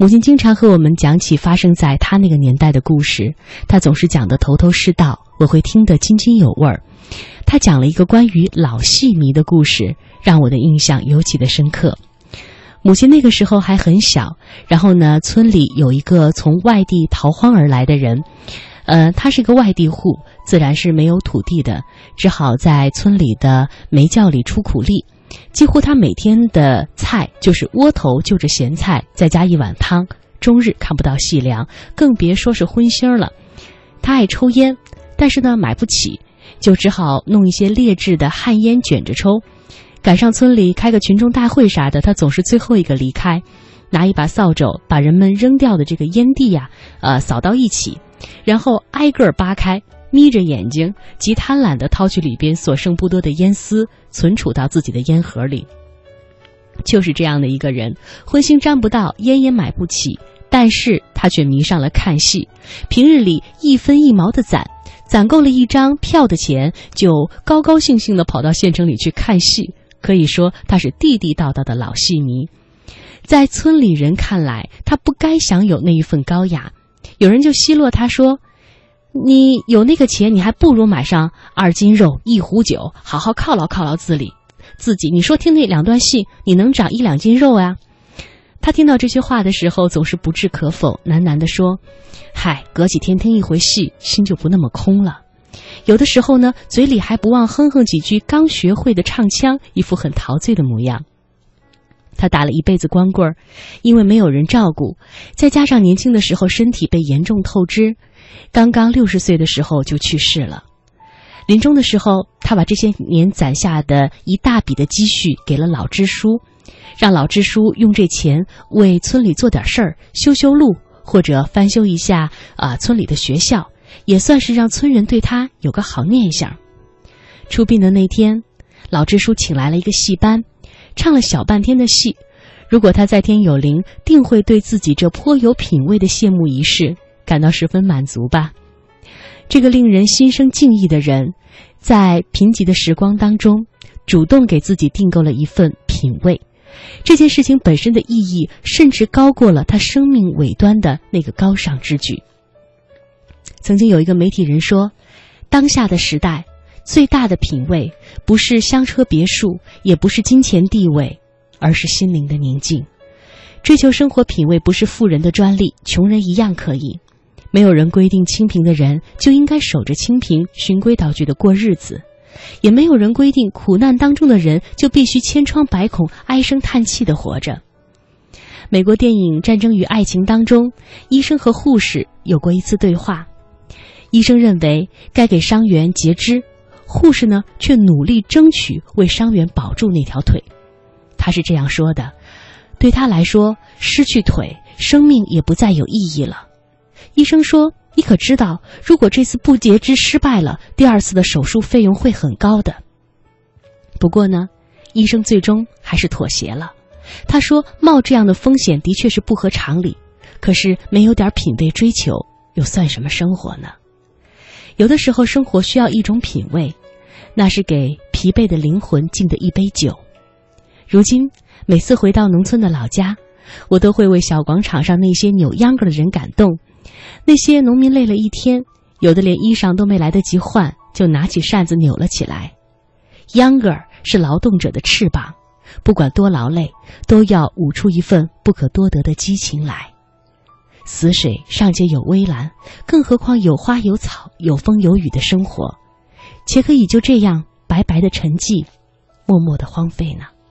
母亲经常和我们讲起发生在她那个年代的故事，她总是讲得头头是道，我会听得津津有味儿。她讲了一个关于老戏迷的故事，让我的印象尤其的深刻。母亲那个时候还很小，然后呢，村里有一个从外地逃荒而来的人，呃，他是个外地户，自然是没有土地的，只好在村里的煤窖里出苦力。几乎他每天的菜就是窝头，就着咸菜，再加一碗汤，终日看不到细粮，更别说是荤腥了。他爱抽烟，但是呢买不起，就只好弄一些劣质的旱烟卷着抽。赶上村里开个群众大会啥的，他总是最后一个离开，拿一把扫帚把人们扔掉的这个烟蒂呀，呃，扫到一起，然后挨个扒开。眯着眼睛，极贪婪地掏去里边所剩不多的烟丝，存储到自己的烟盒里。就是这样的一个人，荤腥沾不到，烟也买不起，但是他却迷上了看戏。平日里一分一毛的攒，攒够了一张票的钱，就高高兴兴地跑到县城里去看戏。可以说，他是地地道道的老戏迷。在村里人看来，他不该享有那一份高雅。有人就奚落他说。你有那个钱，你还不如买上二斤肉、一壶酒，好好犒劳犒劳自己。自己，你说听那两段戏，你能长一两斤肉呀？他听到这些话的时候，总是不置可否，喃喃地说：“嗨，隔几天听一回戏，心就不那么空了。”有的时候呢，嘴里还不忘哼哼几句刚学会的唱腔，一副很陶醉的模样。他打了一辈子光棍儿，因为没有人照顾，再加上年轻的时候身体被严重透支。刚刚六十岁的时候就去世了，临终的时候，他把这些年攒下的一大笔的积蓄给了老支书，让老支书用这钱为村里做点事儿，修修路或者翻修一下啊村里的学校，也算是让村人对他有个好念想。出殡的那天，老支书请来了一个戏班，唱了小半天的戏，如果他在天有灵，定会对自己这颇有品位的谢幕仪式。感到十分满足吧？这个令人心生敬意的人，在贫瘠的时光当中，主动给自己订购了一份品味。这件事情本身的意义，甚至高过了他生命尾端的那个高尚之举。曾经有一个媒体人说：“当下的时代，最大的品味，不是香车别墅，也不是金钱地位，而是心灵的宁静。追求生活品味，不是富人的专利，穷人一样可以。”没有人规定清贫的人就应该守着清贫、循规蹈矩的过日子，也没有人规定苦难当中的人就必须千疮百孔、唉声叹气的活着。美国电影《战争与爱情》当中，医生和护士有过一次对话，医生认为该给伤员截肢，护士呢却努力争取为伤员保住那条腿。他是这样说的：“对他来说，失去腿，生命也不再有意义了。”医生说：“你可知道，如果这次不截肢失败了，第二次的手术费用会很高的。”不过呢，医生最终还是妥协了。他说：“冒这样的风险的确是不合常理，可是没有点品味追求，又算什么生活呢？有的时候，生活需要一种品味，那是给疲惫的灵魂敬的一杯酒。如今，每次回到农村的老家，我都会为小广场上那些扭秧歌的人感动。”那些农民累了一天，有的连衣裳都没来得及换，就拿起扇子扭了起来。秧歌是劳动者的翅膀，不管多劳累，都要舞出一份不可多得的激情来。死水尚且有微澜，更何况有花有草、有风有雨的生活，且可以就这样白白的沉寂，默默的荒废呢？